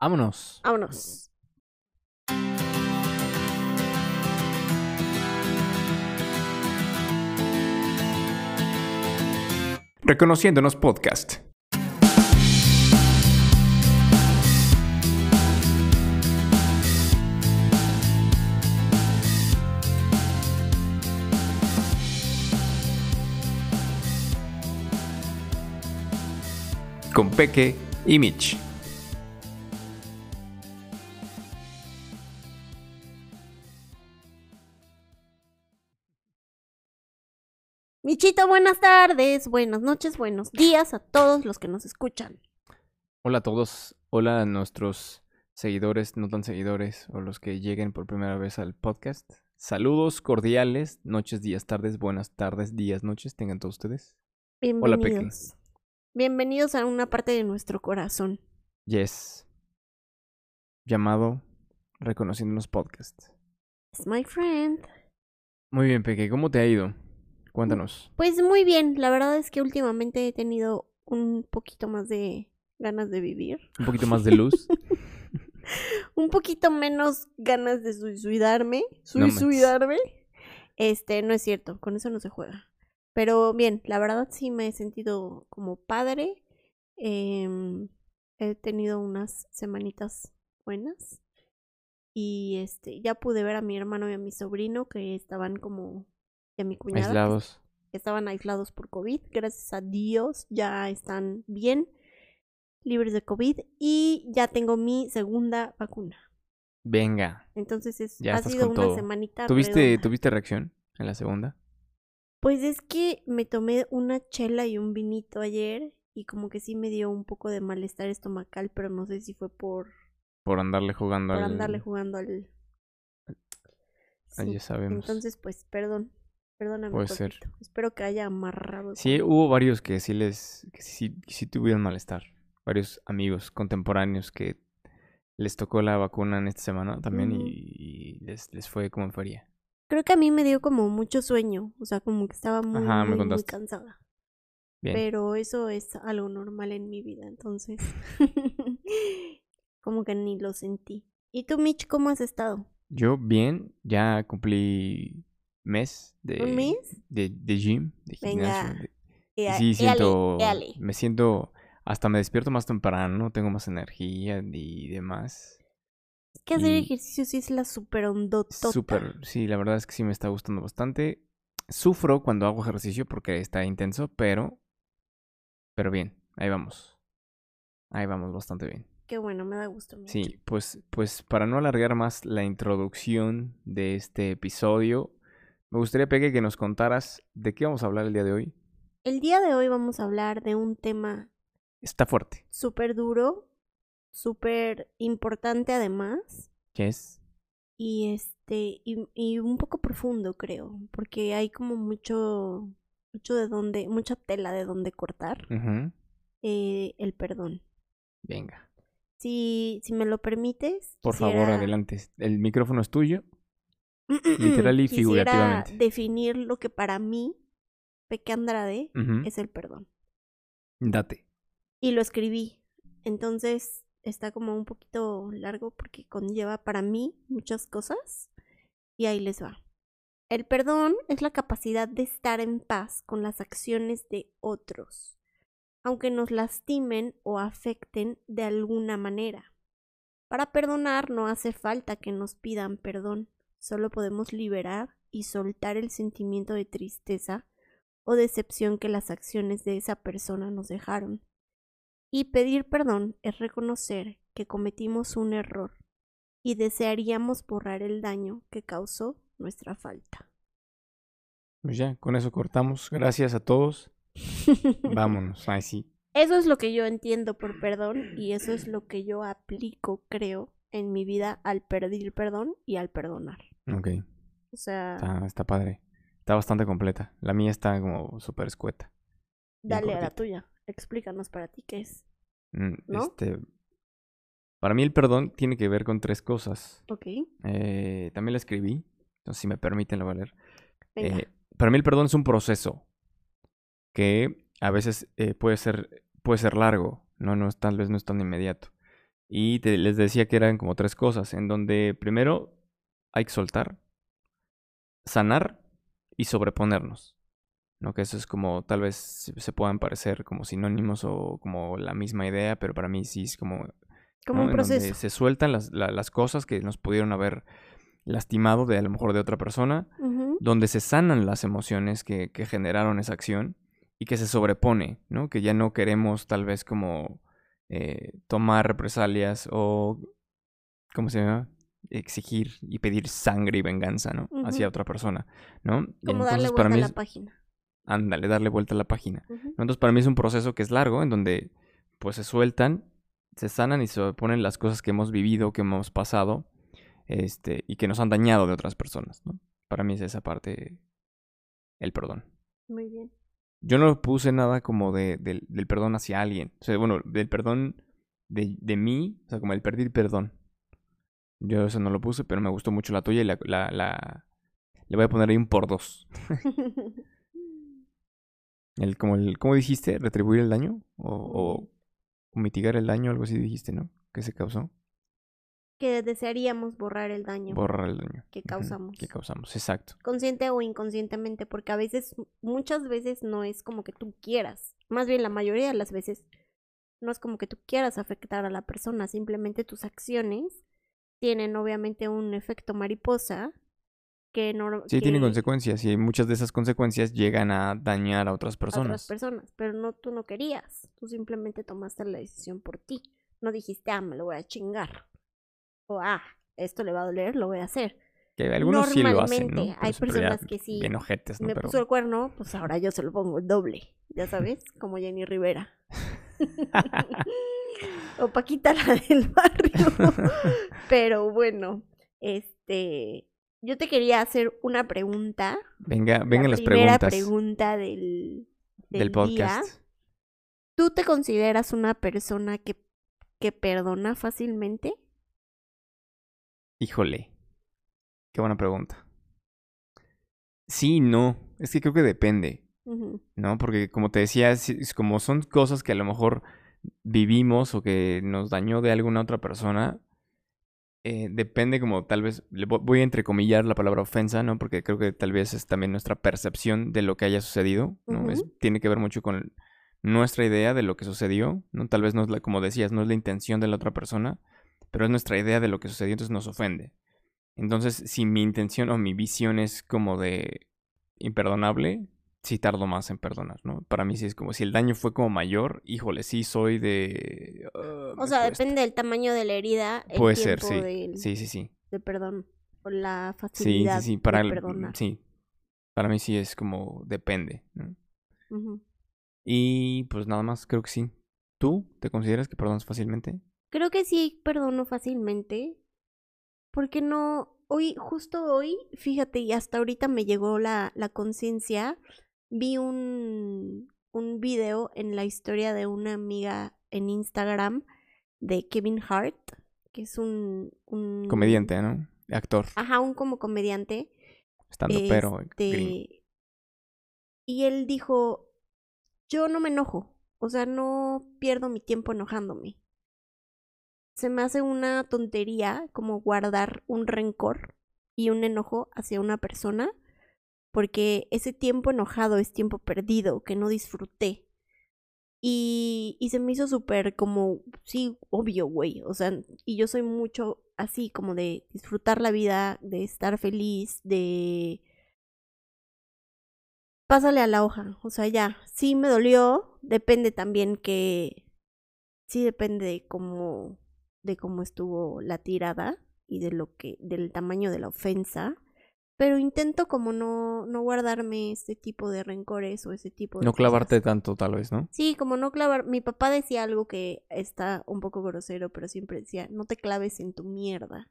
Vámonos. Vámonos. Reconociéndonos podcast. Con Peque y Mitch. Michito, buenas tardes, buenas noches, buenos días a todos los que nos escuchan. Hola a todos. Hola a nuestros seguidores, no tan seguidores, o los que lleguen por primera vez al podcast. Saludos cordiales, noches, días, tardes, buenas tardes, días, noches, tengan todos ustedes. Hola, Peque. Bienvenidos. Bienvenidos a una parte de nuestro corazón. Yes. Llamado Reconociéndonos podcast. Es my friend. Muy bien, Peque, ¿cómo te ha ido? Cuéntanos. Pues muy bien, la verdad es que últimamente he tenido un poquito más de ganas de vivir. Un poquito más de luz. un poquito menos ganas de suicidarme. No. Suicidarme. este, no es cierto, con eso no se juega. Pero bien, la verdad sí me he sentido como padre. Em, he tenido unas semanitas buenas. Y este, ya pude ver a mi hermano y a mi sobrino que estaban como. Y a mi cuñada. que Aislados. estaban aislados por COVID. Gracias a Dios ya están bien, libres de COVID y ya tengo mi segunda vacuna. Venga. Entonces es, Ya ha estás sido una todo. semanita. ¿Tuviste, redonda. ¿Tuviste reacción en la segunda? Pues es que me tomé una chela y un vinito ayer y como que sí me dio un poco de malestar estomacal, pero no sé si fue por, Por andarle jugando por al... andarle jugando al... Ah, ya sabemos. Entonces pues perdón, perdóname. Puede ser. Espero que haya amarrado. Sí, hubo varios que sí les... que sí, sí tuvieron malestar. Varios amigos contemporáneos que les tocó la vacuna en esta semana también y, y les, les fue como feria. Creo que a mí me dio como mucho sueño, o sea, como que estaba muy, Ajá, muy, muy cansada. Bien. Pero eso es algo normal en mi vida, entonces como que ni lo sentí. ¿Y tú, Mitch, cómo has estado? Yo bien, ya cumplí mes de... ¿Un mes? De, de gym, de gimnasio. Venga. de- y éale, sí, siento... Me siento... Hasta me despierto más temprano, tengo más energía y demás. Es que hacer y- ejercicio sí es la super ondotota. Súper, sí, la verdad es que sí me está gustando bastante. Sufro cuando hago ejercicio porque está intenso, pero... Pero bien, ahí vamos. Ahí vamos bastante bien. Qué bueno, me da gusto. Sí, pues, pues para no alargar más la introducción de este episodio, me gustaría, Peque, que nos contaras de qué vamos a hablar el día de hoy. El día de hoy vamos a hablar de un tema Está fuerte. súper duro, súper importante además. ¿Qué es? Y este, y, y un poco profundo, creo, porque hay como mucho, mucho de donde, mucha tela de donde cortar, eh, el perdón. Venga, Si, si me lo permites, por favor, adelante. El micrófono es tuyo. Literal y quisiera figurativamente. definir lo que para mí, Peque Andrade, es el perdón. Date. Y lo escribí, entonces está como un poquito largo porque conlleva para mí muchas cosas y ahí les va. El perdón es la capacidad de estar en paz con las acciones de otros, aunque nos lastimen o afecten de alguna manera. Para perdonar no hace falta que nos pidan perdón, solo podemos liberar y soltar el sentimiento de tristeza o decepción que las acciones de esa persona nos dejaron. Y pedir perdón es reconocer que cometimos un error y desearíamos borrar el daño que causó nuestra falta. Pues ya, con eso cortamos. Gracias a todos. Vámonos. Ay, sí. Eso es lo que yo entiendo por perdón y eso es lo que yo aplico, creo, en mi vida al pedir perdón y al perdonar. Ok. O sea, Está, está padre. Está bastante completa. La mía está como súper escueta. dale a la tuya. Explícanos para ti qué es. Mm, ¿No? Este, para mí el perdón tiene que ver con tres cosas. Ok, Eh, también la escribí. Entonces, si me permiten, la voy a leer. venga. Eh, para mí el perdón es un proceso que a veces eh, puede ser puede ser largo, no, no es, tal vez no es tan inmediato. Y te- les decía que eran como tres cosas, en donde primero hay que soltar, sanar y sobreponernos. ¿no? Que eso es como, tal vez se puedan parecer como sinónimos o como la misma idea, pero para mí sí es como Como ¿no? un En donde proceso. se sueltan las, la- las cosas que nos pudieron haber lastimado de a lo mejor de otra persona, donde se sanan las emociones que, que generaron esa acción y que se sobrepone, ¿no? Que ya no queremos tal vez como eh, tomar represalias o, ¿cómo se llama? Exigir y pedir sangre y venganza, ¿no? Hacia Ujú. otra persona, ¿no? Como darle entonces, para vuelta a mí la es- página. Ándale, darle vuelta a la página. Entonces, para mí es un proceso que es largo, en donde pues se sueltan, se sanan y se ponen las cosas que hemos vivido, que hemos pasado, este, y que nos han dañado de otras personas, ¿no? Para mí es esa parte, el perdón. Muy bien. Yo no puse nada como de, del, del perdón hacia alguien. O sea, bueno, del perdón de, de mí, o sea, como el pedir perdón. Yo eso no lo puse, pero me gustó mucho la tuya y la, la, la- le voy a poner ahí un por dos. El, como el, ¿Cómo dijiste? ¿Retribuir el daño? O, o- mitigar el daño, algo así dijiste, ¿no? Que se causó. que desearíamos borrar el daño Borrar el daño. que causamos. Que causamos, exacto. consciente o inconscientemente, porque a veces, muchas veces no es como que tú quieras, más bien la mayoría de las veces no es como que tú quieras afectar a la persona, simplemente tus acciones tienen obviamente un efecto mariposa que no Sí, que tiene consecuencias y muchas de esas consecuencias llegan a dañar a otras a personas. otras personas, pero no tú no querías, tú simplemente tomaste la decisión por ti, no dijiste, ah, me lo voy a chingar, o ah, esto le va a doler, lo voy a hacer. Que algunos sí lo hacen, ¿no? Hay ya personas que sí Bien ojetes, ¿no? me Pero puso el cuerno, pues ahora yo se lo pongo el doble, ya sabes, como Jenny Rivera. o Paquita la del barrio. Pero bueno, este, yo te quería hacer una pregunta. venga, vengan la las primera preguntas pregunta del, del del podcast. día. ¿Tú te consideras una persona que, que perdona fácilmente? Híjole. Qué buena pregunta. Sí, no. Es que creo que depende. ¿no? Porque como te decía, como son cosas que a lo mejor vivimos o que nos dañó de alguna otra persona, eh, depende como tal vez, le vo- voy a entrecomillar la palabra ofensa, ¿no? Porque creo que tal vez es también nuestra percepción de lo que haya sucedido, ¿no? Es- tiene que ver mucho con nuestra idea de lo que sucedió, ¿no? Tal vez no es la, como decías, no es la intención de la otra persona, pero es nuestra idea de lo que sucedió, entonces nos ofende. Entonces, si mi intención o mi visión es como de imperdonable, sí tardo más en perdonar, ¿no? Para mí sí es como si el daño fue como mayor, híjole, sí soy de... ah, O sea, cuesta. depende del tamaño de la herida, el Puede ser, sí. del- Sí, sí, sí. de perdón o la Sí, facilidad sí, sí. Para, de el- perdonar. sí. Para mí sí es como depende. Y pues nada más, creo que sí. ¿Tú te consideras que perdonas fácilmente? Creo que sí perdono fácilmente. Porque no, hoy, justo hoy, fíjate, y hasta ahorita me llegó la, la conciencia, vi un, un video en la historia de una amiga en Instagram de Kevin Hart, que es un... un Comediante, ¿no? Actor, Ajá, un como comediante. estando pero gringo. Este, Y él dijo, yo no me enojo, o sea, no pierdo mi tiempo enojándome. Se me hace una tontería como guardar un rencor y un enojo hacia una persona, porque ese tiempo enojado es tiempo perdido, que no disfruté. Y, y se me hizo súper como, sí, obvio, güey. O sea, y yo soy mucho así como de disfrutar la vida, de estar feliz, de... Pásale a la hoja. O sea, ya, sí me dolió. Depende también que... Sí depende de cómo, de cómo estuvo la tirada y de lo que, del tamaño de la ofensa. Pero intento como no, no guardarme este tipo de rencores o ese tipo de No cosas. clavarte tanto, tal vez, ¿no? Sí, como no clavar. Mi papá decía algo que está un poco grosero, pero siempre decía, no te claves en tu mierda.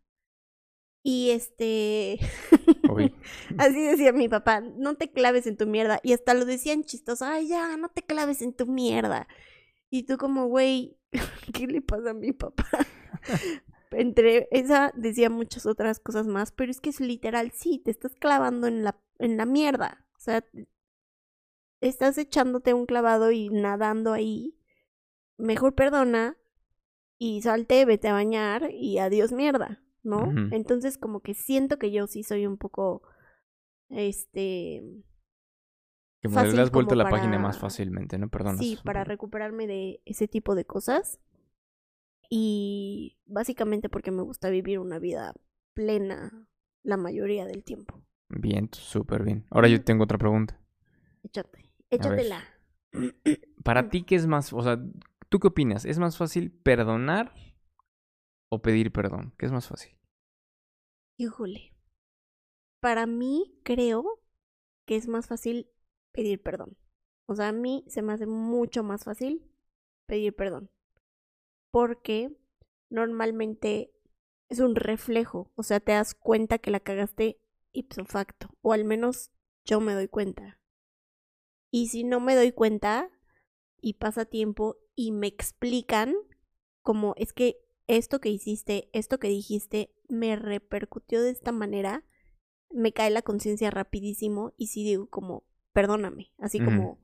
Y este, así decía mi papá, no te claves en tu mierda. Y hasta lo decían chistoso, ay, ya, no te claves en tu mierda. Y tú como, güey, ¿qué le pasa a mi papá? Entre esa decía muchas otras cosas más, pero es que es literal, sí, te estás clavando en la, en la mierda. O sea, estás echándote un clavado y nadando ahí. Mejor perdona y salte, vete a bañar y adiós mierda, ¿no? Entonces como que siento que yo sí soy un poco, este, Que me le has vuelto la página más fácilmente, ¿no? Perdona. sí, para recuperarme de ese tipo de cosas. Y básicamente porque me gusta vivir una vida plena la mayoría del tiempo. Bien, súper bien. Ahora yo tengo otra pregunta. Échate, échatela. Para ti, ¿qué es más? O sea, ¿tú qué opinas? ¿Es más fácil perdonar o pedir perdón? ¿Qué es más fácil? Híjole. Para mí creo que es más fácil pedir perdón. O sea, a mí se me hace mucho más fácil pedir perdón. Porque normalmente es un reflejo. O sea, te das cuenta que la cagaste ipso facto. O al menos yo me doy cuenta. Y si no me doy cuenta y pasa tiempo y me explican como es que esto que hiciste, esto que dijiste, me repercutió de esta manera, me cae la conciencia rapidísimo y sí digo como, perdóname, así como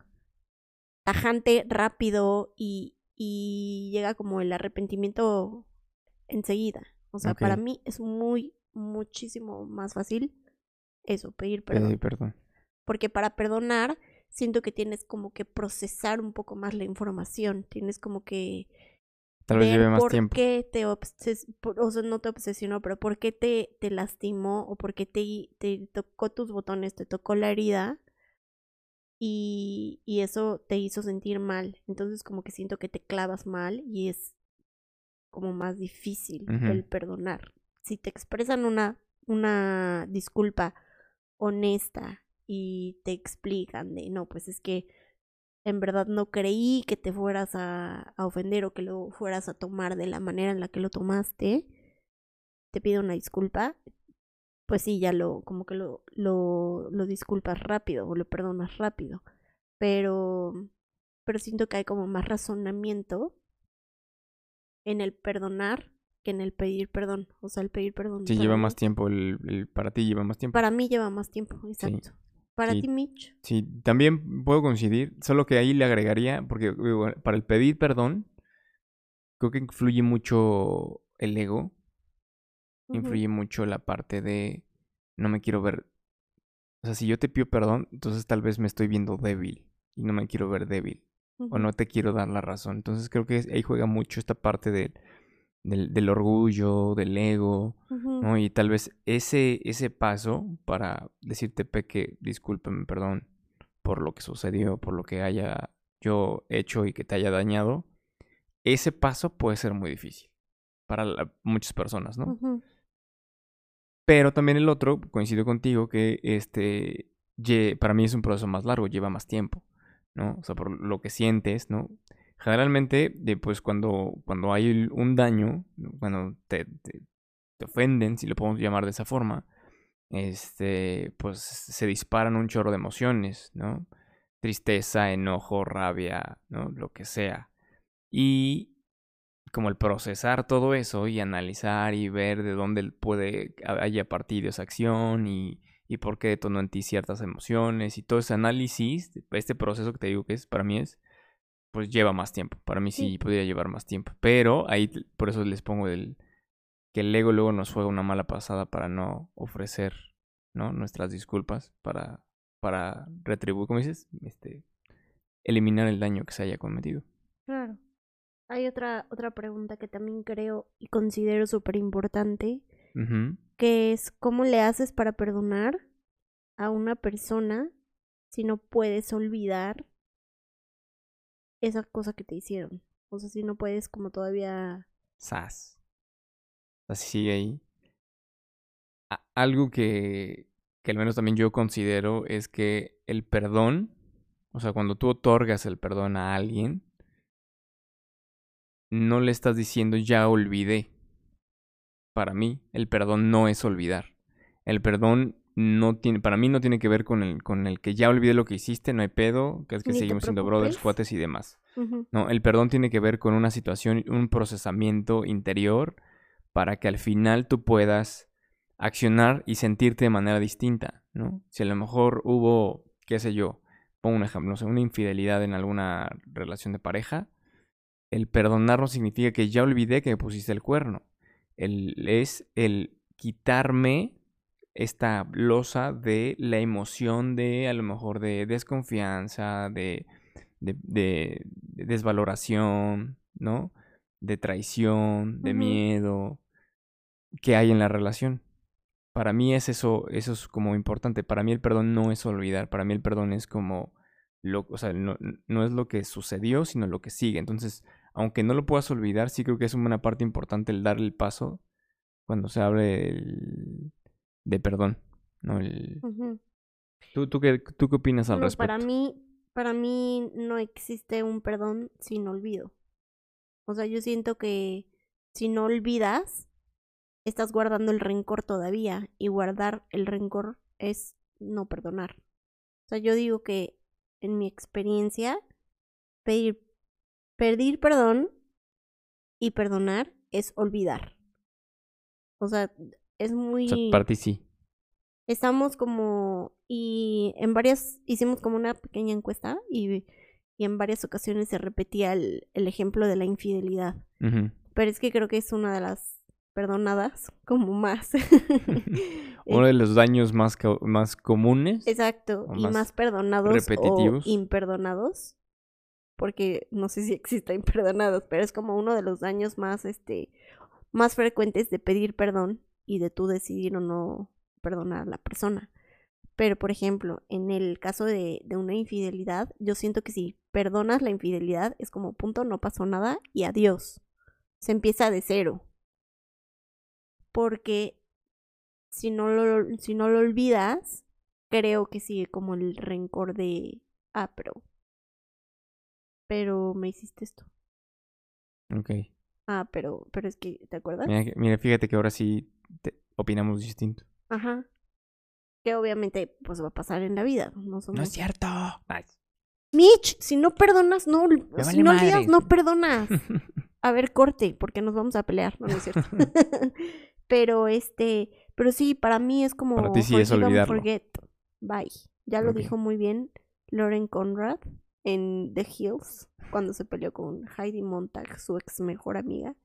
tajante, rápido y, y llega como el arrepentimiento enseguida. O sea, para mí es muy, muchísimo más fácil eso, pedir perdón. Pedir perdón. Porque para perdonar, siento que tienes como que procesar un poco más la información. Tienes como que Tal vez lleve más por tiempo. qué te obses por- o sea, no te obsesionó, pero por qué te, te lastimó o por qué te, te tocó tus botones, te tocó la herida y, y eso te hizo sentir mal. Entonces como que siento que te clavas mal y es como más difícil el perdonar. Si te expresan una, una disculpa honesta y te explican de no, pues es que en verdad no creí que te fueras a, a ofender o que lo fueras a tomar de la manera en la que lo tomaste, te pido una disculpa, pues sí, ya lo, como que lo, lo, lo disculpas rápido o lo perdonas rápido. Pero, pero siento que hay como más razonamiento en el perdonar que en el pedir perdón. O sea, el pedir perdón. Sí, lleva mí- más tiempo. El, el- para ti lleva más tiempo. Para mí lleva más tiempo, exacto. Para sí. ti, Mitch. Sí, también puedo coincidir, solo que ahí le agregaría, porque para el pedir perdón, creo que influye mucho el ego, Influye mucho la parte de no me quiero ver. O sea, si yo te pido perdón, entonces tal vez me estoy viendo débil y no me quiero ver débil o no te quiero dar la razón. Entonces creo que ahí juega mucho esta parte del, del, del orgullo, del ego. ¿no? Y tal vez ese, ese paso para decirte, Peque, discúlpame, perdón por lo que sucedió, por lo que haya yo hecho y que te haya dañado, ese paso puede ser muy difícil para la- muchas personas, ¿no? Pero también el otro, coincido contigo, que este, para mí es un proceso más largo, lleva más tiempo, ¿no? O sea, por lo que sientes, ¿no? Generalmente, pues cuando, cuando hay un daño, cuando te, te, te ofenden, si lo podemos llamar de esa forma, este, pues se disparan un chorro de emociones, ¿no? Tristeza, enojo, rabia, ¿no? Lo que sea. Y como el procesar todo eso y analizar y ver de dónde puede haya partido esa acción y, y por qué detonó en ti ciertas emociones y todo ese análisis, este proceso que te digo que es, para mí es, pues lleva más tiempo. Para mí sí, Sí. podría llevar más tiempo. Pero ahí por eso les pongo el, que el ego luego nos juega una mala pasada para no ofrecer, ¿no? Nuestras disculpas para, para retribuir, ¿cómo dices? Este, eliminar el daño que se haya cometido. Claro. Hay otra, otra pregunta que también creo y considero súper importante, que es ¿cómo le haces para perdonar a una persona si no puedes olvidar esa cosa que te hicieron? O sea, si no puedes como todavía... Sas. Así sigue ahí. A- algo que, que al menos también yo considero es que el perdón, o sea, cuando tú otorgas el perdón a alguien, no le estás diciendo ya olvidé. Para mí, el perdón no es olvidar. El perdón no tiene, para mí no tiene que ver con el, con el que ya olvidé lo que hiciste, no hay pedo, que es que Ni seguimos siendo brothers, cuates y demás. No, el perdón tiene que ver con una situación, un procesamiento interior para que al final tú puedas accionar y sentirte de manera distinta, ¿no? Si a lo mejor hubo, qué sé yo, pongo un ejemplo, no sé, una infidelidad en alguna relación de pareja, el perdonar no significa que ya olvidé que me pusiste el cuerno. El, es el quitarme esta losa de la emoción de a lo mejor de desconfianza, de, de, de, desvaloración, ¿no? De traición, de miedo que hay en la relación. Para mí es eso, eso es como importante. Para mí el perdón no es olvidar, para mí el perdón es como lo, o sea, no, no es lo que sucedió, sino lo que sigue. Entonces, aunque no lo puedas olvidar, sí creo que es una parte importante el darle el paso cuando se el, de perdón. ¿no? El... ¿Tú, tú, qué, ¿Tú qué opinas al respecto? Para mí, para mí no existe un perdón sin olvido. O sea, yo siento que si no olvidas, estás guardando el rencor todavía y guardar el rencor es no perdonar. O sea, yo digo que en mi experiencia, pedir, pedir perdón y perdonar es olvidar. O sea, es muy... O para ti sí. Estamos como... Y en varias... Hicimos como una pequeña encuesta y, y en varias ocasiones se repetía el, el ejemplo de la infidelidad. Pero es que creo que es una de las perdonadas como más. Uno de los daños más, más comunes. Exacto, y más, perdonados repetitivos. o imperdonados. Porque no sé si exista imperdonados, pero es como uno de los daños más, este, más frecuentes de pedir perdón y de tú decidir o no perdonar a la persona. Pero, por ejemplo, en el caso de, de, una infidelidad, yo siento que si perdonas la infidelidad es como punto, no pasó nada y adiós. Se empieza de cero. Porque si no lo, si no lo olvidas, creo que sigue como el rencor de, ah, pero, pero me hiciste esto. Ok. Ah, pero, pero es que, ¿te acuerdas? Mira, fíjate que ahora sí opinamos distinto. Ajá. Que obviamente, pues va a pasar en la vida. No, no es cierto. Mitch, si no perdonas, no. si no olvidas, no perdonas. a ver, corte, porque nos vamos a pelear. No, no es cierto. pero este, pero sí, para mí es como. Para ti sí es olvidarlo. Forget. Bye. Ya lo dijo muy bien Lauren Conrad en The Hills, cuando se peleó con Heidi Montag, su ex mejor amiga,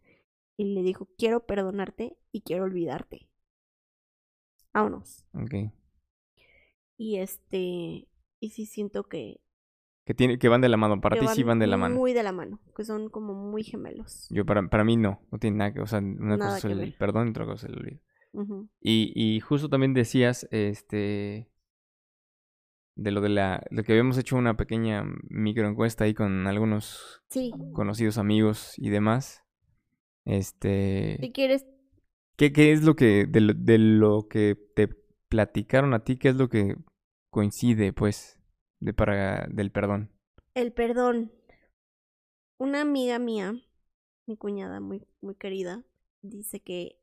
y le dijo, quiero perdonarte y quiero olvidarte. Vámonos. Ok. Y este, y sí siento que... Que, tiene, que van de la mano, para ti sí van de la mano. Muy de la mano, que son como muy gemelos. Yo, para, para mí no, no tiene nada que, o sea, una cosa es el perdón y otra cosa es el olvido. y, y justo también decías, este, de lo de la lo que habíamos hecho una pequeña microencuesta ahí con algunos conocidos amigos y demás. Este Si quieres ¿Qué, qué es lo que de lo, de lo que te platicaron a ti, qué es lo que coincide pues de para del perdón? El perdón. Una amiga mía, mi cuñada muy muy querida, dice que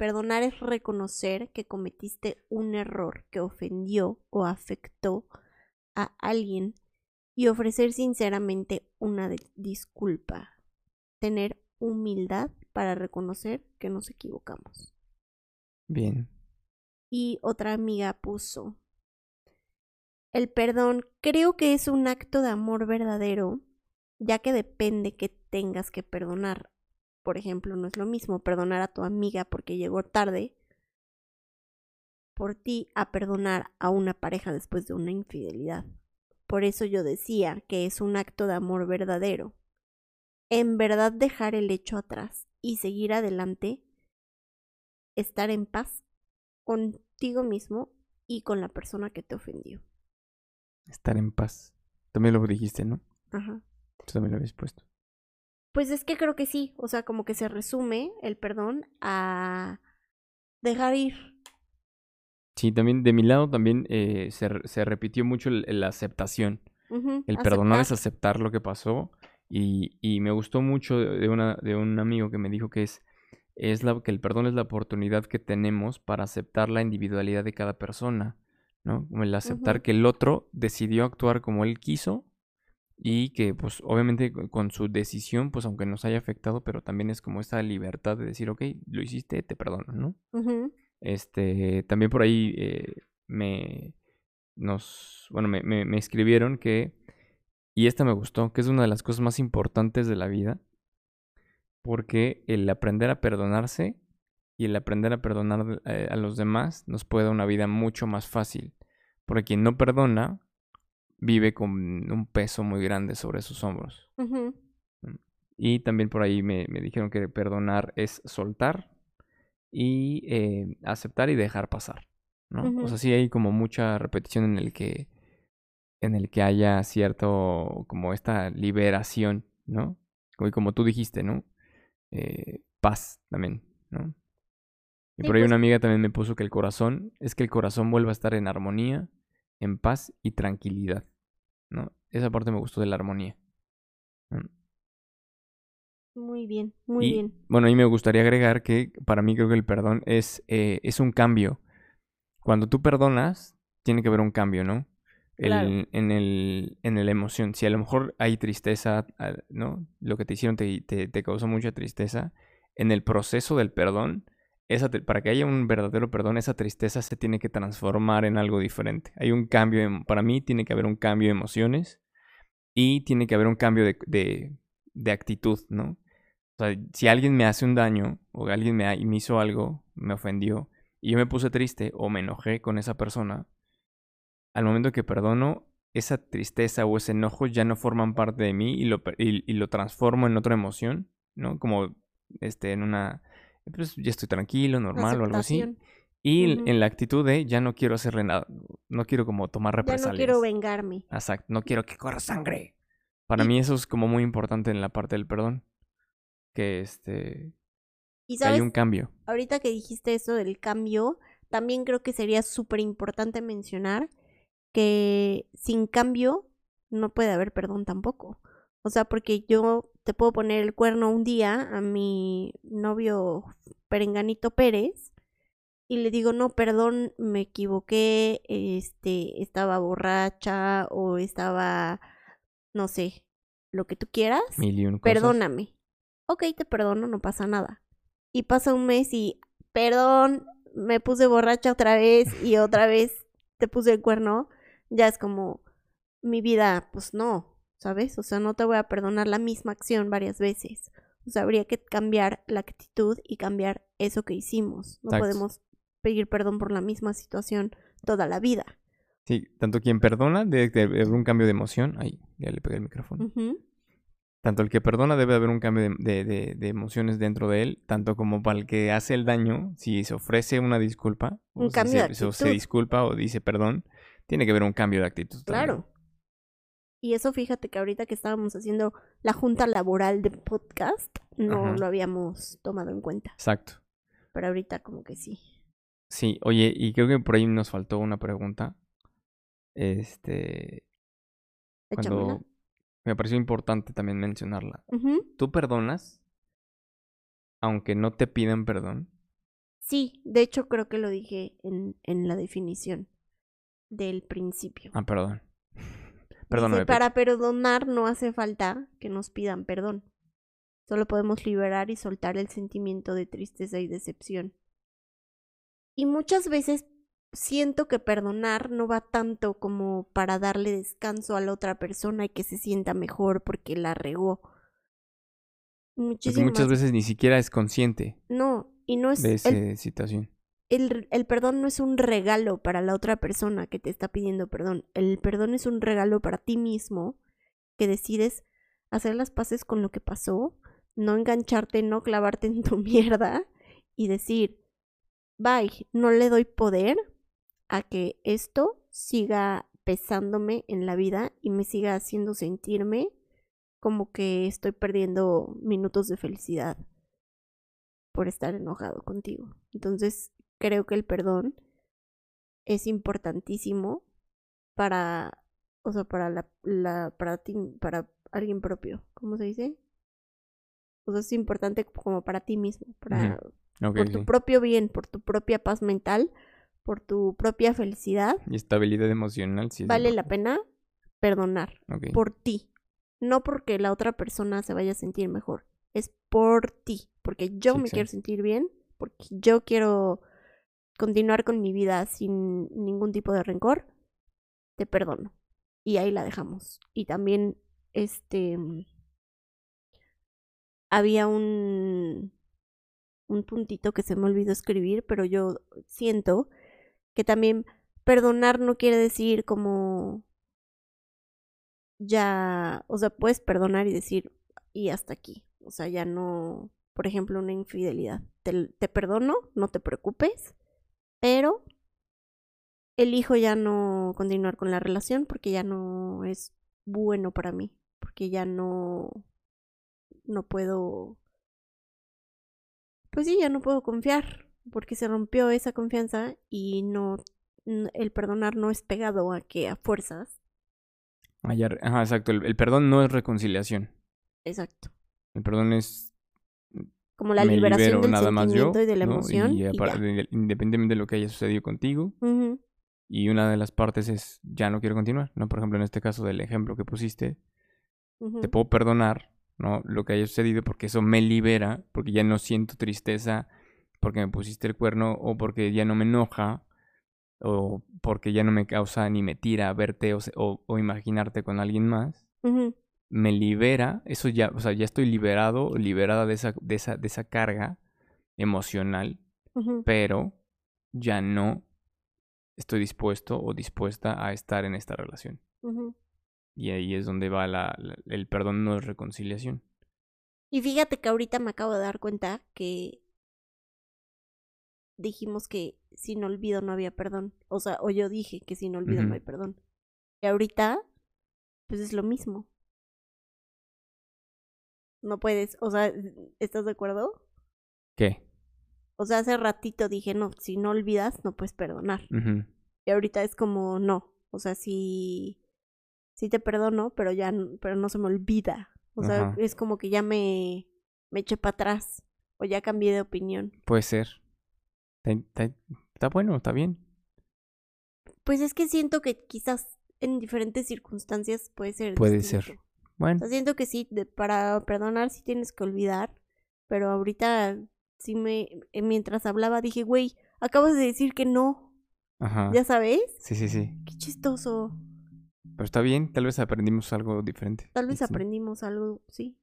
Perdonar es reconocer que cometiste un error que ofendió o afectó a alguien y ofrecer sinceramente una disculpa. Tener humildad para reconocer que nos equivocamos. Bien. Y otra amiga puso, el perdón creo que es un acto de amor verdadero, ya que depende que tengas que perdonar por ejemplo, no es lo mismo perdonar a tu amiga porque llegó tarde por ti a perdonar a una pareja después de una infidelidad. Por eso yo decía que es un acto de amor verdadero. En verdad dejar el hecho atrás y seguir adelante, estar en paz contigo mismo y con la persona que te ofendió. Estar en paz. También lo dijiste, ¿no? Ajá. Tú también lo habías puesto. Pues es que creo que sí, o sea, como que se resume el perdón a dejar ir. Sí, también de mi lado también eh, se, se, repitió mucho la aceptación. el perdonar es aceptar lo que pasó y, y me gustó mucho de, una, de un amigo que me dijo que es, es la, que el perdón es la oportunidad que tenemos para aceptar la individualidad de cada persona, ¿no? El aceptar que el otro decidió actuar como él quiso y que pues obviamente con su decisión, pues aunque nos haya afectado, pero también es como esta libertad de decir, ok, lo hiciste, te perdono, ¿no? Este, también por ahí eh, me, nos, bueno, me, me, escribieron que, y esta me gustó, que es una de las cosas más importantes de la vida, porque el aprender a perdonarse y el aprender a perdonar eh, a los demás nos puede dar una vida mucho más fácil. Porque quien no perdona vive con un peso muy grande sobre sus hombros. Ujú. Y también por ahí me, me dijeron que perdonar es soltar y eh, aceptar y dejar pasar, ¿no? O sea, sí hay como mucha repetición en el que en el que haya cierto como esta liberación, ¿no? Y como tú dijiste, ¿no? Eh, paz también, ¿no? Y por ahí pues una amiga también me puso que el corazón es que el corazón vuelva a estar en armonía, en paz y tranquilidad, ¿no? Esa parte me gustó de la armonía. ¿no? muy bien, muy Y bien. bueno, mí me gustaría agregar que para mí creo que el perdón es, eh, es un cambio. Cuando tú perdonas, tiene que haber un cambio, ¿no? Claro. El, en, el, en la emoción. Si a lo mejor hay tristeza, ¿no? Lo que te hicieron te, te, te causó mucha tristeza. En el proceso del perdón, esa, para que haya un verdadero perdón, esa tristeza se tiene que transformar en algo diferente. Hay un cambio, para mí tiene que haber un cambio de emociones y tiene que haber un cambio de, de, de actitud, ¿no? O sea, si alguien me hace un daño o alguien me, me hizo algo, me ofendió, y yo me puse triste o me enojé con esa persona, al momento que perdono, esa tristeza o ese enojo ya no forman parte de mí y lo, y lo transformo en otra emoción, ¿no? Como este, en una, pues ya estoy tranquilo, normal o algo así. Y en- la actitud de ya no quiero hacerle nada, no quiero como tomar Ya no represalias. quiero vengarme. Exacto, no quiero que corra sangre. Para Y- mí eso es como muy importante en la parte del perdón. Que este Y que hay un cambio. ahorita que dijiste eso del cambio, también creo que sería súper importante mencionar que sin cambio no puede haber perdón tampoco. O sea, porque yo te puedo poner el cuerno un día a mi novio Perenganito Pérez y le digo, no, perdón, me equivoqué, este, estaba borracha o estaba, no sé, lo que tú quieras. Mil y un cosas. Perdóname. Ok, te perdono, no pasa nada. Y pasa un mes y, perdón, me puse borracha otra vez y otra vez te puse el cuerno. Ya es como, mi vida, pues no, ¿sabes? O sea, no te voy a perdonar la misma acción varias veces. O sea, habría que cambiar la actitud y cambiar eso que hicimos. No Exacto. podemos pedir perdón por la misma situación toda la vida. Sí, tanto quien perdona debe de haber un cambio de emoción. Ahí, ya le pegué el micrófono. Tanto el que perdona debe de haber un cambio de, de- de- de emociones dentro de él, tanto como para el que hace el daño, si se ofrece una disculpa, o Un si cambio de se, o se actitud. disculpa o dice perdón, tiene que haber un cambio de actitud. también. Y eso fíjate que ahorita que estábamos haciendo la junta laboral de podcast, no Ajá. lo habíamos tomado en cuenta. Exacto. Pero ahorita como que sí. Sí, oye, y creo que por ahí nos faltó una pregunta. Este, Échamela. cuando me pareció importante también mencionarla. ¿Tú perdonas aunque no te pidan perdón? Sí, de hecho creo que lo dije en, en la definición del principio. Ah, perdón. Perdóname. Para perdonar no hace falta que nos pidan perdón. Solo podemos liberar y soltar el sentimiento de tristeza y decepción. Y muchas veces siento que perdonar no va tanto como para darle descanso a la otra persona y que se sienta mejor porque la regó. Porque Muchísimas muchas veces ni siquiera es consciente No, y no es de el esa situación. El, perdón no es un regalo para la otra persona que te está pidiendo perdón. El perdón es un regalo para ti mismo que decides hacer las paces con lo que pasó, no engancharte, no clavarte en tu mierda y decir, bye, no le doy poder a que esto siga pesándome en la vida y me siga haciendo sentirme como que estoy perdiendo minutos de felicidad por estar enojado contigo. Entonces, creo que el perdón es importantísimo para, o sea, para la, la para ti, para alguien propio, ¿cómo se dice? O sea, es importante como para ti mismo, para, por sí. tu propio bien, por tu propia paz mental, por tu propia felicidad. Y estabilidad emocional, sí. vale la pena perdonar por ti, no porque la otra persona se vaya a sentir mejor, es por ti, porque yo Sí, me quiero sentir bien, porque yo quiero continuar con mi vida sin ningún tipo de rencor, te perdono. Y ahí la dejamos. Y también, este, había un, un puntito que se me olvidó escribir, pero yo siento que también perdonar no quiere decir como ya, o sea, puedes perdonar y decir, y hasta aquí, o sea, ya no, por ejemplo, una infidelidad, te, te perdono, no te preocupes, pero elijo ya no continuar con la relación porque ya no es bueno para mí, porque ya no, no puedo, pues sí, ya no puedo confiar, porque se rompió esa confianza y no, el perdonar no es pegado a que a fuerzas. Ajá, exacto, el, perdón no es reconciliación. Exacto. El perdón es como la liberación del nada más yo, y de la emoción. Y, independientemente de lo que haya sucedido contigo, y una de las partes es ya no quiero continuar, ¿no? Por ejemplo, en este caso del ejemplo que pusiste, te puedo perdonar, ¿no? Lo que haya sucedido porque eso me libera, porque ya no siento tristeza porque me pusiste el cuerno o porque ya no me enoja o porque ya no me causa ni me tira verte o, o, imaginarte con alguien más. Me libera, eso ya, o sea, ya estoy liberado, liberada de esa, de esa, de esa carga emocional, pero ya no estoy dispuesto o dispuesta a estar en esta relación. Y ahí es donde va la, el perdón no es reconciliación. Y fíjate que ahorita me acabo de dar cuenta que dijimos que sin olvido no había perdón. O sea, o yo dije que sin olvido no hay perdón. Y ahorita, pues es lo mismo. No puedes, o sea, ¿estás de acuerdo? ¿Qué? O sea, hace ratito dije, no, si no olvidas, no puedes perdonar. Y ahorita es como, no. O sea, sí, sí te perdono, pero ya pero no se me olvida. O sea, es como que ya me, me eché para atrás. O ya cambié de opinión. Puede ser. Está, bueno, está bien. Pues es que siento que quizás en diferentes circunstancias puede ser. Puede ser. Bueno. siento que sí, para perdonar sí tienes que olvidar. Pero ahorita sí me, eh, mientras hablaba dije, güey, acabas de decir que no. Ajá. ¿Ya sabes? Sí, sí, sí. Qué chistoso. Pero está bien, tal vez aprendimos algo diferente. Tal vez aprendimos algo, sí.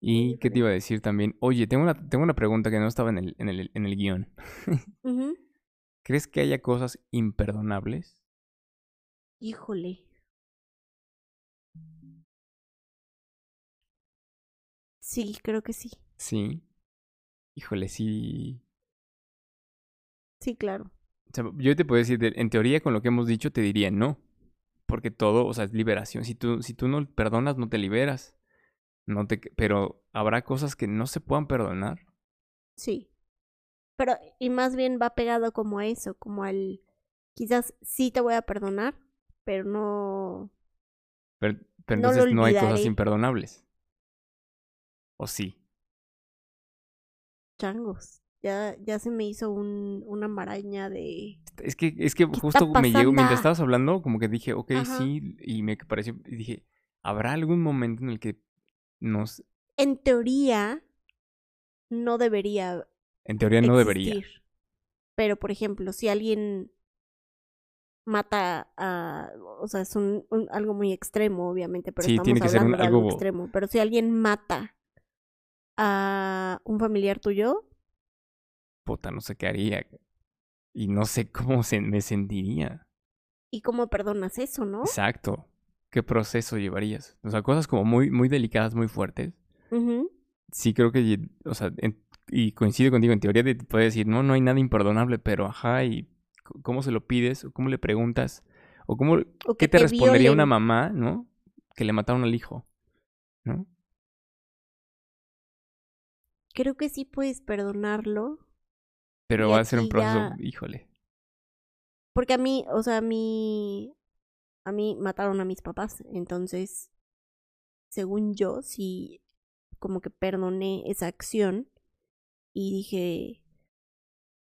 ¿Y qué te iba a decir también? Oye, tengo una, tengo una pregunta que no estaba en el, en el, en el guion. ¿Crees que haya cosas imperdonables? Híjole. Sí, creo que sí. Sí. Híjole, sí. Sí, claro. O sea, yo te puedo decir, en teoría, con lo que hemos dicho, te diría no. Porque todo, o sea, es liberación. Si tú, si tú no perdonas, no te liberas. No te, pero habrá cosas que no se puedan perdonar. Sí. Pero, y más bien va pegado como a eso, como al, quizás sí te voy a perdonar, pero no... Pero, pero entonces no hay cosas imperdonables. ¿O sí? changos. Ya, ya se me hizo un, una maraña de... Es que, es que justo me llegó, mientras estabas hablando, como que dije, ok, sí, y me pareció, y dije, ¿habrá algún momento en el que nos... En teoría, no debería... En teoría no debería. Pero, por ejemplo, si alguien mata a... O sea, es un, algo muy extremo, obviamente, pero sí, estamos tiene que hablando ser de algo extremo. Pero si alguien mata a un familiar tuyo? Puta, no sé qué haría. Y no sé cómo se me sentiría. ¿Y cómo perdonas eso, no? Exacto. ¿Qué proceso llevarías? O sea, cosas como muy, muy delicadas, muy fuertes. Sí creo que, o sea, y coincido contigo, en teoría te puede decir, no, no hay nada imperdonable, pero ajá, y cómo se lo pides, o cómo le preguntas, o cómo, ¿qué te, respondería una mamá, no? Que le mataron al hijo, ¿no? Creo que sí puedes perdonarlo. Pero va a ser un proceso, híjole. Porque a mí, o sea, a mí, a mí mataron a mis papás, entonces, según yo, sí, como que perdoné esa acción y dije,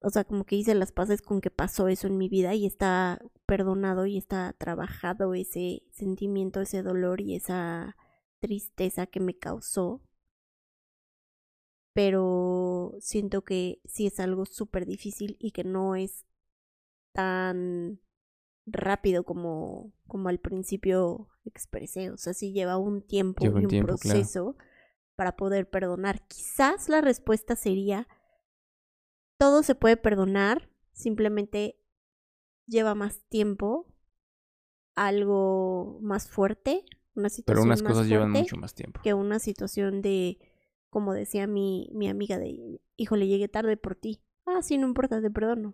o sea, como que hice las paces con que pasó eso en mi vida y está perdonado y está trabajado ese sentimiento, ese dolor y esa tristeza que me causó pero siento que sí es algo súper difícil y que no es tan rápido como, como al principio expresé. O sea, sí lleva un tiempo y un, proceso para poder perdonar? Quizás la respuesta sería, todo se puede perdonar, simplemente lleva más tiempo, algo más fuerte, una situación Pero unas más cosas llevan mucho más tiempo. que una situación de, como decía mi, mi amiga, de, híjole, llegué tarde por ti. Ah, sí, no importa, te perdono.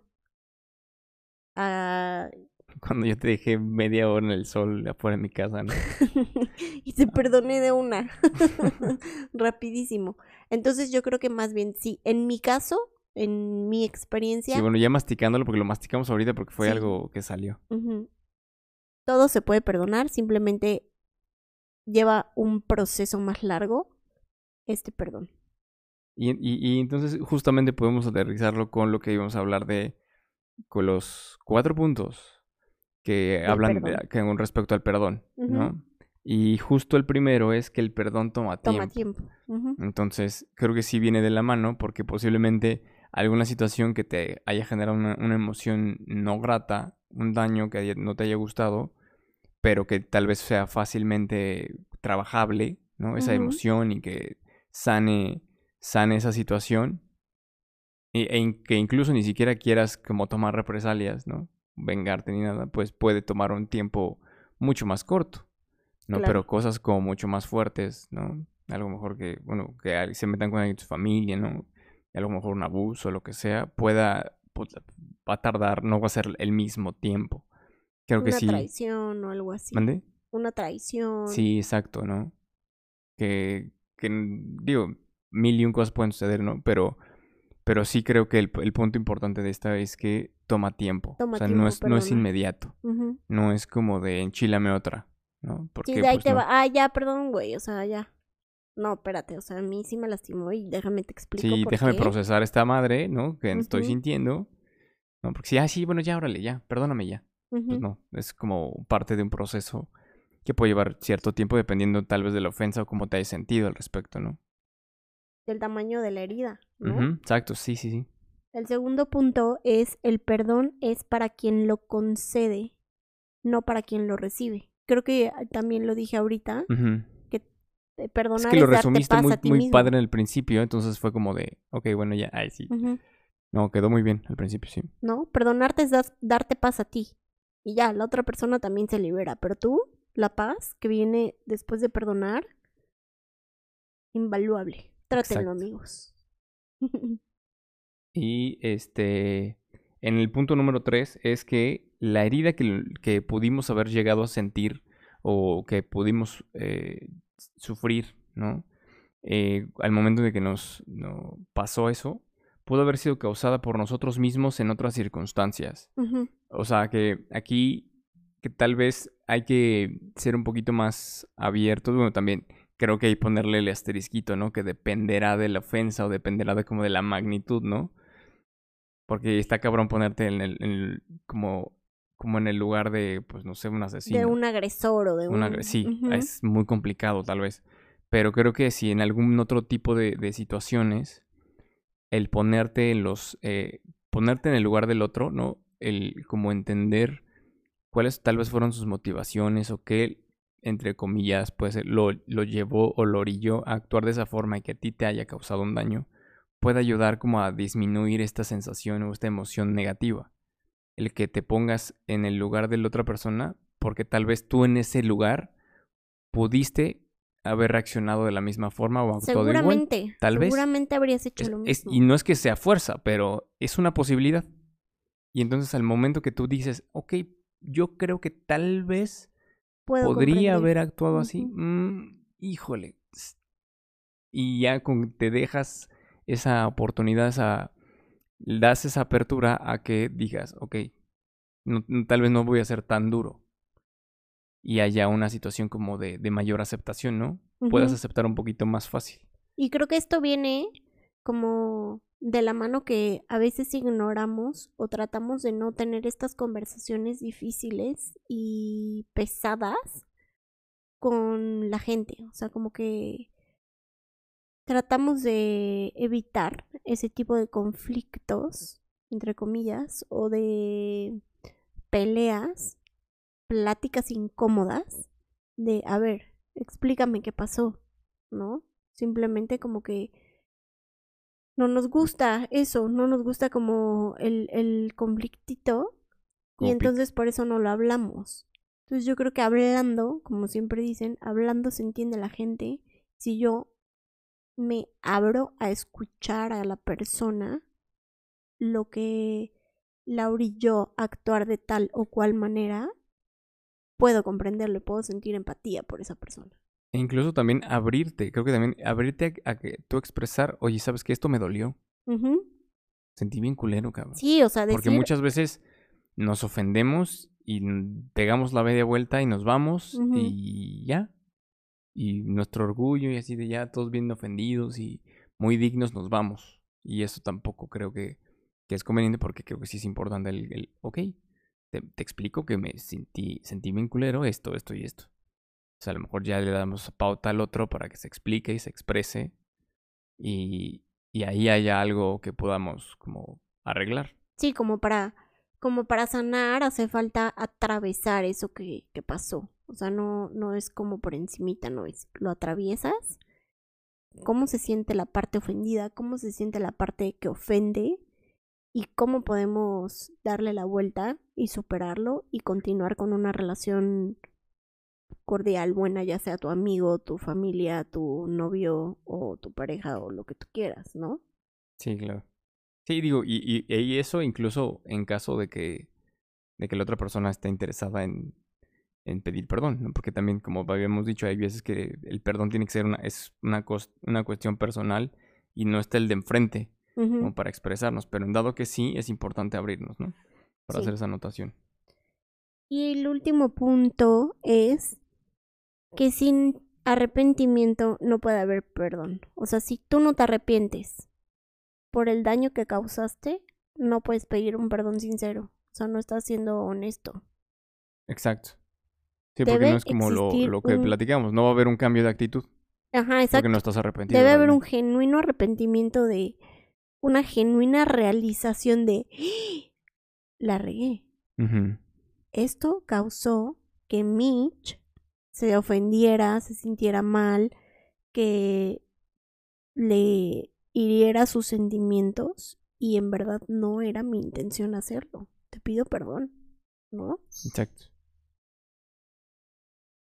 Ah, Cuando yo te dejé media hora en el sol afuera de mi casa, ¿no? y te perdoné de una. Rapidísimo. Entonces yo creo que más bien sí, en mi caso, en mi experiencia, Sí, bueno, ya masticándolo, porque lo masticamos ahorita porque fue Sí. algo que salió. todo se puede perdonar, simplemente lleva un proceso más largo este perdón. Y, y, y entonces justamente podemos aterrizarlo con lo que íbamos a hablar de, con los cuatro puntos que hablan de- perdón. que con respecto al perdón. ¿no? Y justo el primero es que el perdón toma Toma tiempo. tiempo. ujú. Entonces, creo que sí viene de la mano porque posiblemente alguna situación que te haya generado una, una emoción no grata, un daño que haya- no te haya gustado, pero que tal vez sea fácilmente trabajable, ¿no? Esa emoción y que sane, sane esa situación. E, e que incluso ni siquiera quieras como tomar represalias, ¿no? Vengarte ni nada, pues puede tomar un tiempo mucho más corto, ¿no? Claro. Pero cosas como mucho más fuertes, ¿no? Algo mejor que, bueno, que se metan con alguien de tu familia, ¿no? Algo mejor un abuso, lo que sea, pueda, pues, va a tardar, no va a ser el mismo tiempo. Creo que Una sí. traición o algo así. ¿Mande? Una traición. Sí, exacto, ¿no? Que, que, digo, mil y un cosas pueden suceder, ¿no? Pero, pero sí creo que el, el punto importante de esta es que toma tiempo. Toma o sea, tiempo no es, no es inmediato. Ujú. No es como de enchilame otra, ¿no? Porque, Sí, de ahí pues, te no. va. Ah, ya, perdón, güey. O sea, ya. No, espérate. O sea, a mí sí me lastimó y déjame te explico. Sí, por déjame qué. procesar esta madre, ¿no? Que estoy Ujú. sintiendo. ¿No? Porque sí, ah, sí, bueno, ya, órale, ya, perdóname ya. Pues Ujú. no, es como parte de un proceso que puede llevar cierto tiempo dependiendo tal vez de la ofensa o cómo te hayas sentido al respecto, ¿no? Del tamaño de la herida, exacto, sí, sí, sí. El segundo punto es el perdón es para quien lo concede, no para quien lo recibe. Creo que ah, también lo dije ahorita. Ujú. eh, Es Perdonar que es, lo darte resumiste paz muy, a ti muy mismo. padre en el principio, entonces fue como de, ok, bueno, ya, ay, sí. No, quedó muy bien al principio, sí. ¿No? Perdonarte es darte paz a ti. Y ya, la otra persona también se libera. Pero tú, la paz que viene después de perdonar, invaluable. Trátenlo, Exacto. amigos. Y este, en el punto número tres es que la herida que, que pudimos haber llegado a sentir o que pudimos eh, sufrir, ¿no? Eh, al momento de que nos no, pasó eso, pudo haber sido causada por nosotros mismos en otras circunstancias. O sea que aquí que tal vez hay que ser un poquito más abiertos. Bueno, también creo que hay que ponerle el asterisquito, ¿no? Que dependerá de la ofensa o dependerá de como de la magnitud, ¿no? Porque está cabrón ponerte en el, en el- como, como en el lugar de, pues no sé, un asesino. De un agresor o de un... Sí, Ujú. es muy complicado tal vez. Pero creo que si en algún otro tipo de, de situaciones, el ponerte en los. eh, ponerte en el lugar del otro, ¿no? El como entender cuáles tal vez fueron sus motivaciones o qué, entre comillas, pues lo, lo llevó o lo orilló a actuar de esa forma y que a ti te haya causado un daño, puede ayudar como a disminuir esta sensación o esta emoción negativa. El que te pongas en el lugar de la otra persona, porque tal vez tú en ese lugar pudiste haber reaccionado de la misma forma o actuado igual. Seguramente. tal vez. Seguramente habrías hecho Es- lo es- mismo. y no es que sea fuerza, pero es una posibilidad. Y entonces al momento que tú dices, ok, yo creo que tal vez Puedo podría comprender. haber actuado así, mm, híjole. Y ya con, te dejas esa oportunidad, esa, das esa apertura a que digas, ok, no- tal vez no voy a ser tan duro. Y haya una situación como de, de mayor aceptación, ¿no? Puedas aceptar un poquito más fácil. Y creo que esto viene como de la mano que a veces ignoramos o tratamos de no tener estas conversaciones difíciles y pesadas con la gente. O sea, como que tratamos de evitar ese tipo de conflictos, entre comillas, o de peleas, pláticas incómodas, de, a ver, explícame qué pasó, ¿no? Simplemente como que no nos gusta eso, no nos gusta como el, el conflictito y entonces por eso no lo hablamos. Entonces yo creo que hablando, como siempre dicen, hablando se entiende la gente. Si yo me abro a escuchar a la persona, lo que la orilló a actuar de tal o cual manera, puedo comprenderlo, puedo sentir empatía por esa persona. E incluso también abrirte, creo que también abrirte a, a que tú expresar, oye, ¿sabes qué? Esto me dolió. Sentí bien culero, cabrón. Sí, o sea, decir... Porque muchas veces nos ofendemos y pegamos la media vuelta y nos vamos y ya. Y nuestro orgullo y así de ya todos bien ofendidos y muy dignos nos vamos. Y eso tampoco creo que, que es conveniente porque creo que sí es importante el, el ok, te, te explico que me sentí, sentí bien culero esto, esto y esto. O sea, a lo mejor ya le damos pauta al otro para que se explique y se exprese y, y ahí haya algo que podamos como arreglar. Sí, como para, como para sanar hace falta atravesar eso que, que pasó. O sea, no, no es como por encimita, no es. Lo atraviesas. ¿Cómo se siente la parte ofendida? ¿Cómo se siente la parte que ofende? ¿Y cómo podemos darle la vuelta y superarlo y continuar con una relación cordial, buena, ya sea tu amigo, tu familia, tu novio o tu pareja o lo que tú quieras, ¿no? Sí, claro. Sí, digo, y, y, y eso incluso en caso de que, de que la otra persona esté interesada en, en pedir perdón, ¿no? Porque también, como habíamos dicho, hay veces que el perdón tiene que ser una, es una, una cuestión personal y no está el de enfrente como para expresarnos, pero en dado que sí, es importante abrirnos, ¿no? Para Sí. hacer esa anotación. Y el último punto es que sin arrepentimiento no puede haber perdón. O sea, si tú no te arrepientes por el daño que causaste, no puedes pedir un perdón sincero. O sea, no estás siendo honesto. Exacto. Sí, porque Debe no es como lo, lo que un- platicamos, no va a haber un cambio de actitud, Ajá, porque exacto. no estás arrepentido. Debe haber un genuino arrepentimiento de una genuina realización de "¡Ah! la regué. Esto causó que Mitch se ofendiera, se sintiera mal, que le hiriera sus sentimientos y en verdad no era mi intención hacerlo. Te pido perdón, ¿no? Exacto.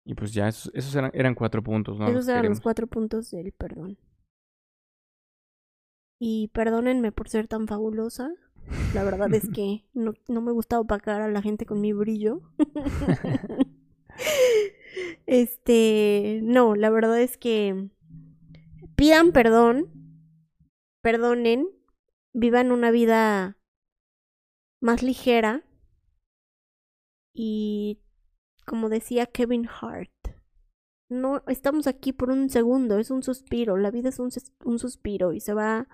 Y pues ya, esos, esos eran, eran cuatro puntos, ¿no? Esos eran los cuatro puntos del perdón. Y perdónenme por ser tan fabulosa. La verdad es que no, no me gusta opacar a la gente con mi brillo. este, no, la verdad es que pidan perdón, perdonen, vivan una vida más ligera y como decía Kevin Hart, no estamos aquí por un segundo, es un suspiro, la vida es un, un suspiro y se va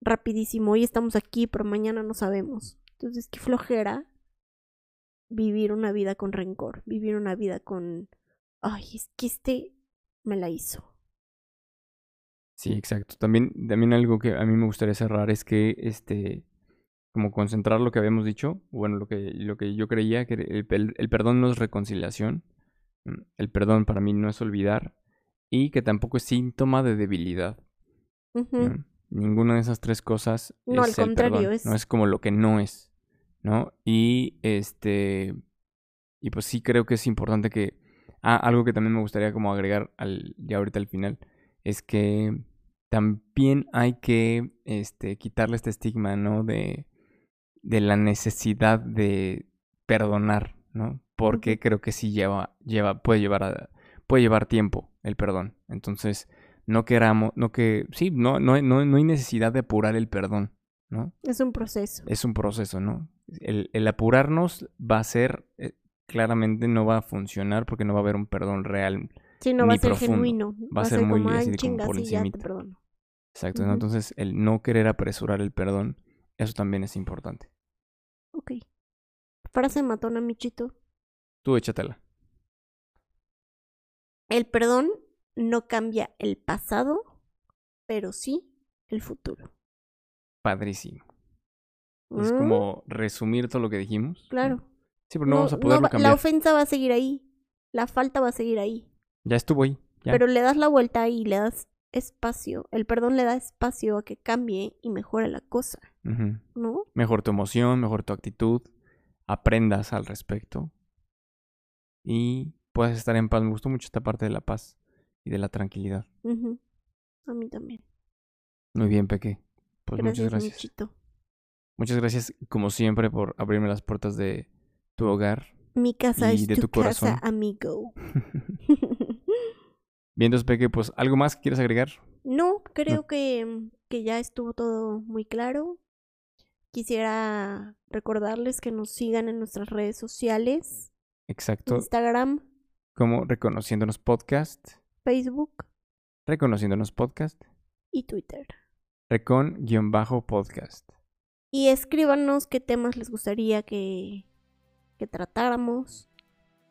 rapidísimo. Hoy estamos aquí, pero mañana no sabemos. Entonces, qué flojera vivir una vida con rencor, vivir una vida con, ay, es que este me la hizo. Sí, exacto. También, también algo que a mí me gustaría cerrar es que, este, como concentrar lo que habíamos dicho, bueno, lo que, lo que yo creía, que el, el- el perdón no es reconciliación, mm, el perdón para mí no es olvidar, y que tampoco es síntoma de debilidad. Ninguna de esas tres cosas No, es al el contrario, perdón, es- no es como lo que no es, ¿no? Y este y pues sí creo que es importante que ah, algo que también me gustaría como agregar al ya ahorita al final es que también hay que este quitarle este estigma, ¿no? de de la necesidad de perdonar, ¿no? Porque creo que sí lleva lleva puede llevar a, puede llevar tiempo el perdón. Entonces, no queramos, no que, sí, no, no, no, no hay necesidad de apurar el perdón, ¿no? Es un proceso. Es un proceso, ¿no? El, el apurarnos va a ser, eh, claramente no va a funcionar porque no va a haber un perdón real. Sí, no va a ser profundo. genuino. Va a ser muy como, así como por ya te encimita". perdono. Exacto. Entonces, el no querer apresurar el perdón, eso también es importante. Ok. Frase matona, Michito. Tú échatela. El perdón no cambia el pasado, pero sí el futuro. Padrísimo. Es ¿Mm? como resumir todo lo que dijimos. Claro. Sí, pero no, vamos a poderlo va- cambiar. La ofensa va a seguir ahí. La falta va a seguir ahí. Ya estuvo ahí. Ya. Pero le das la vuelta y le das espacio, el perdón le da espacio a que cambie y mejore la cosa. ¿no? Mejor tu emoción, mejor tu actitud, aprendas al respecto y puedas estar en paz. Me gustó mucho esta parte de la paz y de la tranquilidad. A mí también. Muy bien, Peque. Pues gracias, muchas gracias. Michito. Muchas gracias, como siempre, por abrirme las puertas de tu hogar. Mi casa Y es de tu, tu corazón. casa, amigo. Bien, entonces, Peque, pues, ¿algo más que quieres agregar? no, creo que, que ya estuvo todo muy claro. Quisiera recordarles que nos sigan en nuestras redes sociales, Exacto. Instagram, Como Reconociéndonos Podcast. Facebook Reconociéndonos Podcast. y Twitter. Recon-podcast. Y escríbanos qué temas les gustaría que, que tratáramos,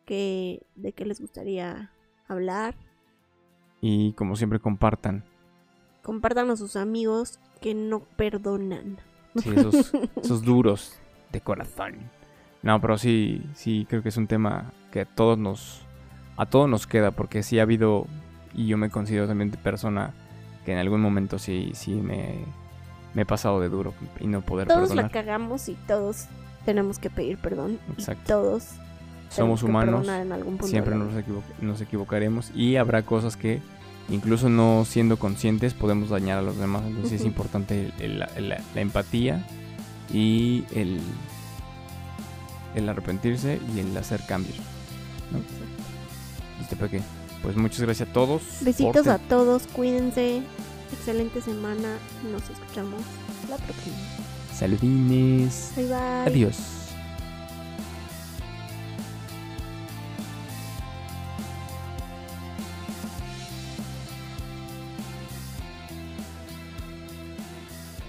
que, de qué les gustaría hablar. Y como siempre, compartan. Compartan a sus amigos que no perdonan. Sí, esos, esos duros de corazón. No, pero sí, sí, creo que es un tema que a todos nos, a todos nos queda, porque sí ha habido, y yo me considero también persona que en algún momento sí, sí me, me he pasado de duro y no poder Todos la perdonar. cagamos y todos tenemos que pedir perdón. y todos Somos humanos, perdonar en algún punto siempre nos, equivo- nos equivocaremos y habrá cosas que incluso no siendo conscientes podemos dañar a los demás. Entonces es importante importante el- el- la, la empatía y el, el arrepentirse y el hacer cambios. ¿no? ¿Listo, Peque? Pues muchas gracias a todos. Besitos a todos, cuídense. Excelente semana. Nos escuchamos la próxima. Saludines. Bye bye. Adiós.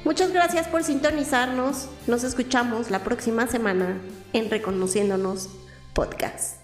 Muchas gracias por sintonizarnos. Nos escuchamos la próxima semana en Reconociéndonos Podcast.